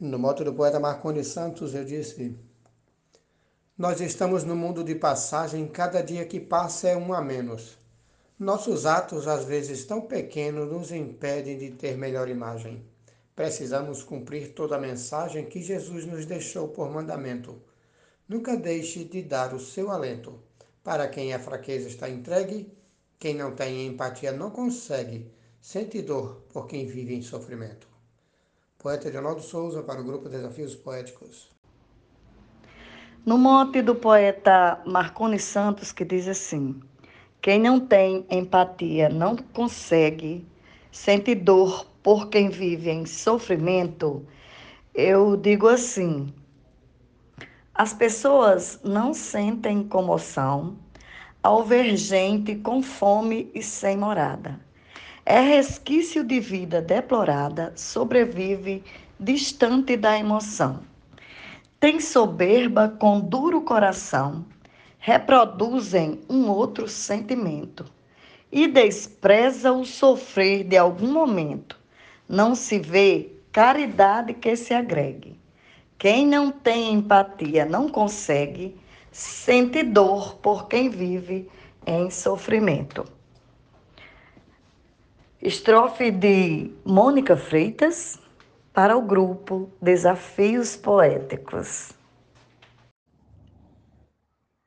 No moto do poeta Marconi Santos, eu disse: Nós estamos no mundo de passagem, cada dia que passa é um a menos. Nossos atos, às vezes tão pequenos, nos impedem de ter melhor imagem. Precisamos cumprir toda a mensagem que Jesus nos deixou por mandamento. Nunca deixe de dar o seu alento. Para quem a fraqueza está entregue, quem não tem empatia não consegue, sente dor por quem vive em sofrimento. Poeta Leonardo Souza para o grupo Desafios Poéticos. No mote do poeta Marconi Santos, que diz assim: Quem não tem empatia não consegue, sente dor por quem vive em sofrimento. Eu digo assim: as pessoas não sentem comoção ao ver gente com fome e sem morada. É resquício de vida deplorada, sobrevive distante da emoção. Tem soberba com duro coração, reproduzem um outro sentimento e despreza o sofrer de algum momento. Não se vê caridade que se agregue. Quem não tem empatia não consegue, sente dor por quem vive em sofrimento. Estrofe de Mônica Freitas para o grupo Desafios Poéticos.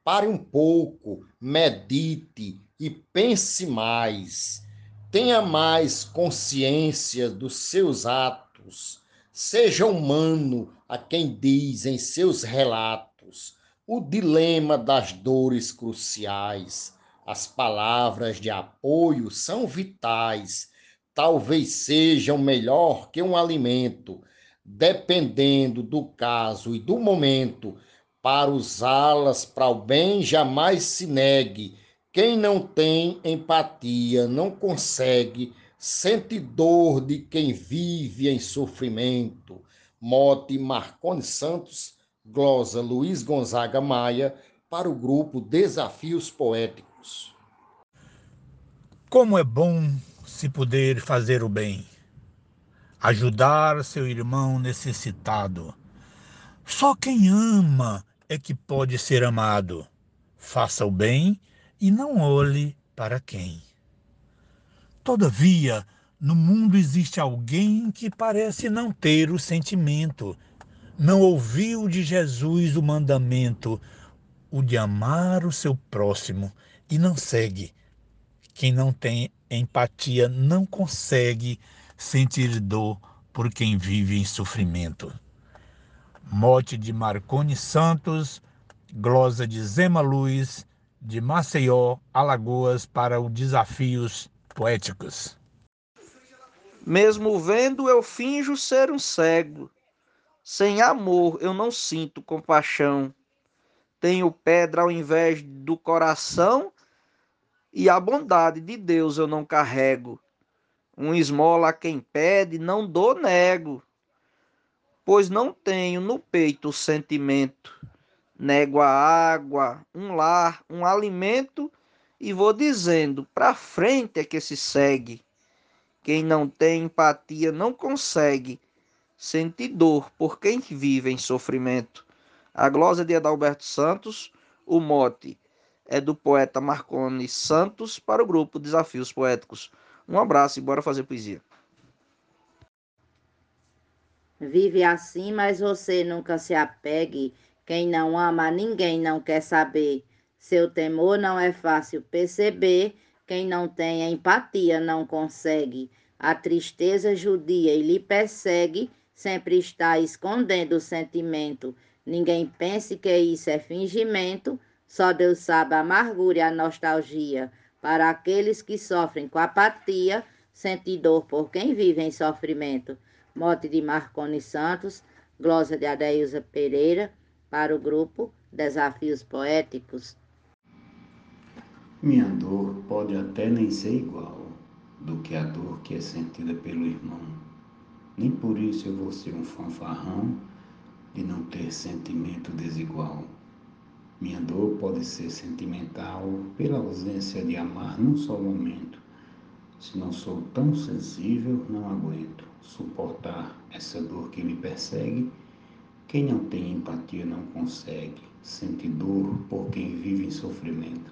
Pare um pouco, medite e pense mais. Tenha mais consciência dos seus atos. Seja humano a quem diz em seus relatos o dilema das dores cruciais as palavras de apoio são vitais, talvez sejam melhor que um alimento, dependendo do caso e do momento. Para usá-las para o bem, jamais se negue. Quem não tem empatia não consegue, sente dor de quem vive em sofrimento. Mote Marconi Santos, glosa Luiz Gonzaga Maia, para o grupo Desafios Poéticos. Como é bom se poder fazer o bem, ajudar seu irmão necessitado. Só quem ama é que pode ser amado. Faça o bem e não olhe para quem. Todavia, no mundo existe alguém que parece não ter o sentimento, não ouviu de Jesus o mandamento, o de amar o seu próximo e não segue. Quem não tem empatia não consegue sentir dor por quem vive em sofrimento. Mote de Marconi Santos, glosa de Zema Luz, de Maceió, Alagoas, para o Desafios Poéticos. Mesmo vendo, eu finjo ser um cego. Sem amor, eu não sinto compaixão. Tenho pedra ao invés do coração e a bondade de Deus eu não carrego. Um esmola a quem pede, não dou nego, pois não tenho no peito o sentimento. Nego a água, um lar, um alimento, e vou dizendo, pra frente é que se segue. Quem não tem empatia não consegue sentir dor por quem vive em sofrimento. A glosa de Adalberto Santos, o mote é do poeta Marconi Santos para o grupo Desafios Poéticos. Um abraço e bora fazer poesia. Vive assim, mas você nunca se apegue. Quem não ama ninguém não quer saber. Seu temor não é fácil perceber. Quem não tem empatia não consegue. A tristeza judia e lhe persegue, sempre está escondendo o sentimento. Ninguém pense que isso é fingimento só Deus sabe a amargura e a nostalgia para aqueles que sofrem com apatia, sente dor por quem vive em sofrimento. Mote de Marconi Santos, glosa de Adeilza Pereira, para o grupo Desafios Poéticos. Minha dor pode até nem ser igual do que a dor que é sentida pelo irmão. Nem por isso eu vou ser um fanfarrão de não ter sentimento desigual. Minha dor pode ser sentimental pela ausência de amar num só momento. Se não sou tão sensível, não aguento. suportar essa dor que me persegue. Quem não tem empatia não consegue sentir dor por quem vive em sofrimento.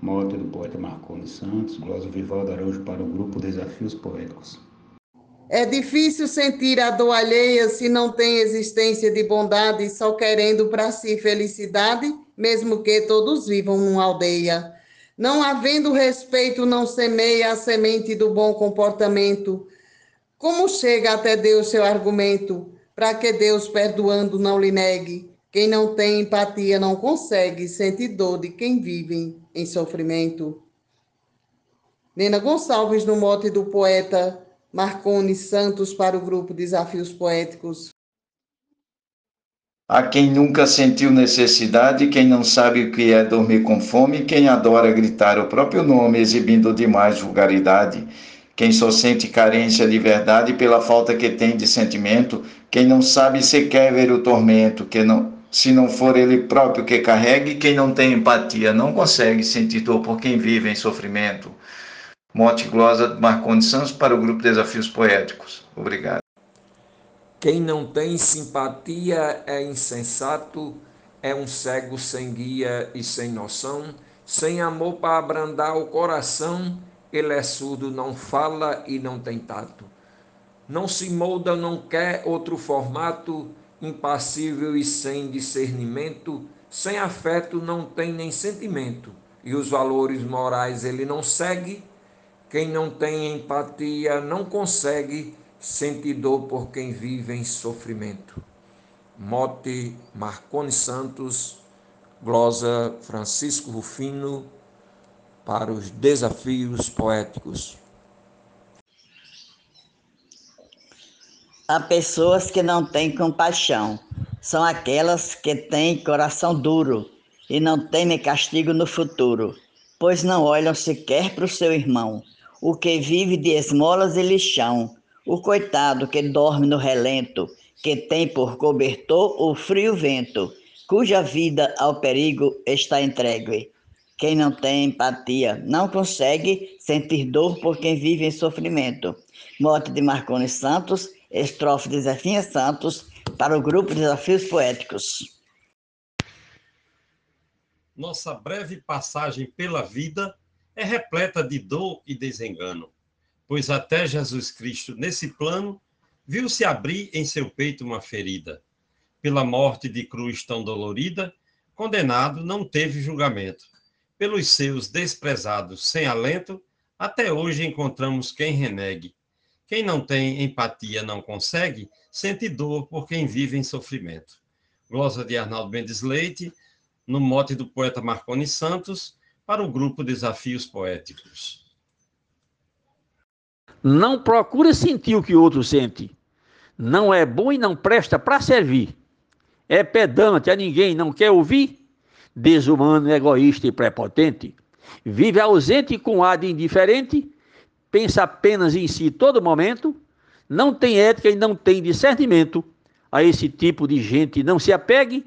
Mote do poeta Marconi Santos, Glosa Vivaldo Araújo para o grupo Desafios Poéticos. É difícil sentir a dor alheia se não tem existência de bondade, só querendo para si felicidade, mesmo que todos vivam numa aldeia. Não havendo respeito, não semeia a semente do bom comportamento. Como chega até Deus seu argumento, para que Deus, perdoando, não lhe negue? Quem não tem empatia não consegue sentir dor de quem vive em sofrimento. Nena Gonçalves, no mote do poeta Marcone Santos, para o grupo Desafios Poéticos. A quem nunca sentiu necessidade, quem não sabe o que é dormir com fome, quem adora gritar o próprio nome, exibindo demais vulgaridade, quem só sente carência de verdade pela falta que tem de sentimento, quem não sabe sequer ver o tormento, que não, se não for ele próprio que carregue, quem não tem empatia não consegue sentir dor por quem vive em sofrimento. Mote Glosa Marcondes Santos para o grupo Desafios Poéticos. Obrigado. Quem não tem simpatia é insensato, é um cego sem guia e sem noção, sem amor para abrandar o coração, ele é surdo, não fala e não tem tato. Não se molda, não quer outro formato, impassível e sem discernimento, sem afeto não tem nem sentimento, e os valores morais ele não segue. Quem não tem empatia não consegue sentir dor por quem vive em sofrimento. Mote Marconi Santos, glosa Francisco Rufino, para os desafios poéticos. Há pessoas que não têm compaixão. São aquelas que têm coração duro e não temem castigo no futuro, pois não olham sequer para o seu irmão, o que vive de esmolas e lixão, o coitado que dorme no relento, que tem por cobertor o frio vento, cuja vida ao perigo está entregue. Quem não tem empatia não consegue sentir dor por quem vive em sofrimento. Morte de Marconi Santos, estrofe de Zefinha Santos, para o grupo Desafios Poéticos. Nossa breve passagem pela vida é repleta de dor e desengano, pois até Jesus Cristo, nesse plano, viu-se abrir em seu peito uma ferida. Pela morte de cruz tão dolorida, condenado não teve julgamento. Pelos seus desprezados sem alento, até hoje encontramos quem renegue quem não tem empatia não consegue, sente dor por quem vive em sofrimento. Glosa de Arnaldo Mendes Leite, no mote do poeta Marconi Santos, para o grupo Desafios Poéticos. Não procure sentir o que outro sente. Não é bom e não presta para servir. É pedante a ninguém, não quer ouvir. Desumano, egoísta e prepotente. Vive ausente com ar de indiferente pensa apenas em si todo momento, não tem ética e não tem discernimento. A esse tipo de gente não se apegue.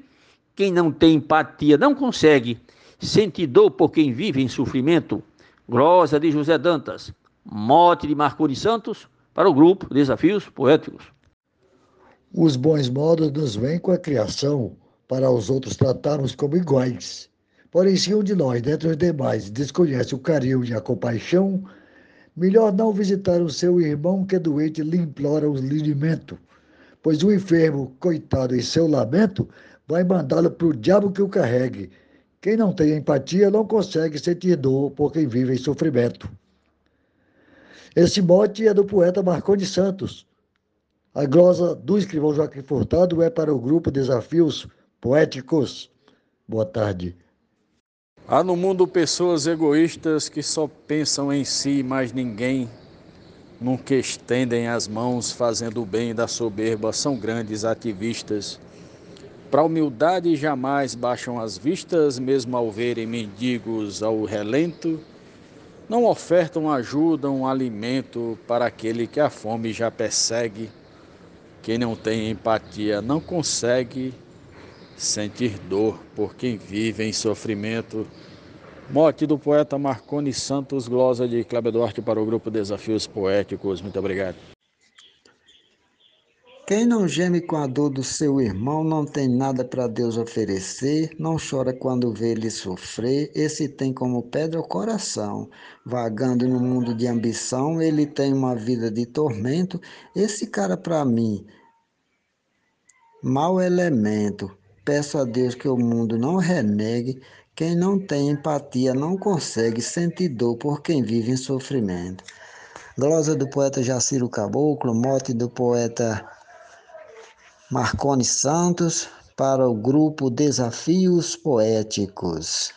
Quem não tem empatia não consegue. Sente dor por quem vive em sofrimento. Grosa de José Dantas. Mote de Marconi Santos para o grupo Desafios Poéticos. Os bons modos nos vêm com a criação, para os outros tratarmos como iguais. Porém, se um de nós, dentre os demais, desconhece o carinho e a compaixão, Melhor não visitar o seu irmão que doente lhe implora o linimento, pois o enfermo, coitado em seu lamento, vai mandá-lo para o diabo que o carregue. Quem não tem empatia não consegue sentir dor por quem vive em sofrimento. Esse mote é do poeta Marconi Santos. A glosa do escrivão Joaquim Furtado é para o grupo Desafios Poéticos. Boa tarde. Há no mundo pessoas egoístas que só pensam em si, mas ninguém. Nunca estendem as mãos fazendo o bem da soberba, são grandes ativistas. Para a humildade jamais baixam as vistas, mesmo ao verem mendigos ao relento. Não ofertam ajuda, um alimento para aquele que a fome já persegue. Quem não tem empatia não consegue sentir dor por quem vive em sofrimento. Mote do poeta Marconi Santos, glosa de Cláudio Duarte para o grupo Desafios Poéticos. Muito obrigado. Quem não geme com a dor do seu irmão não tem nada para Deus oferecer, não chora quando vê ele sofrer, esse tem como pedra o coração. Vagando no mundo de ambição, ele tem uma vida de tormento, esse cara para mim, mau elemento. Peço a Deus que o mundo não renegue, quem não tem empatia não consegue sentir dor por quem vive em sofrimento. Glosa do poeta Jaciro Caboclo, mote do poeta Marcone Santos para o grupo Desafios Poéticos.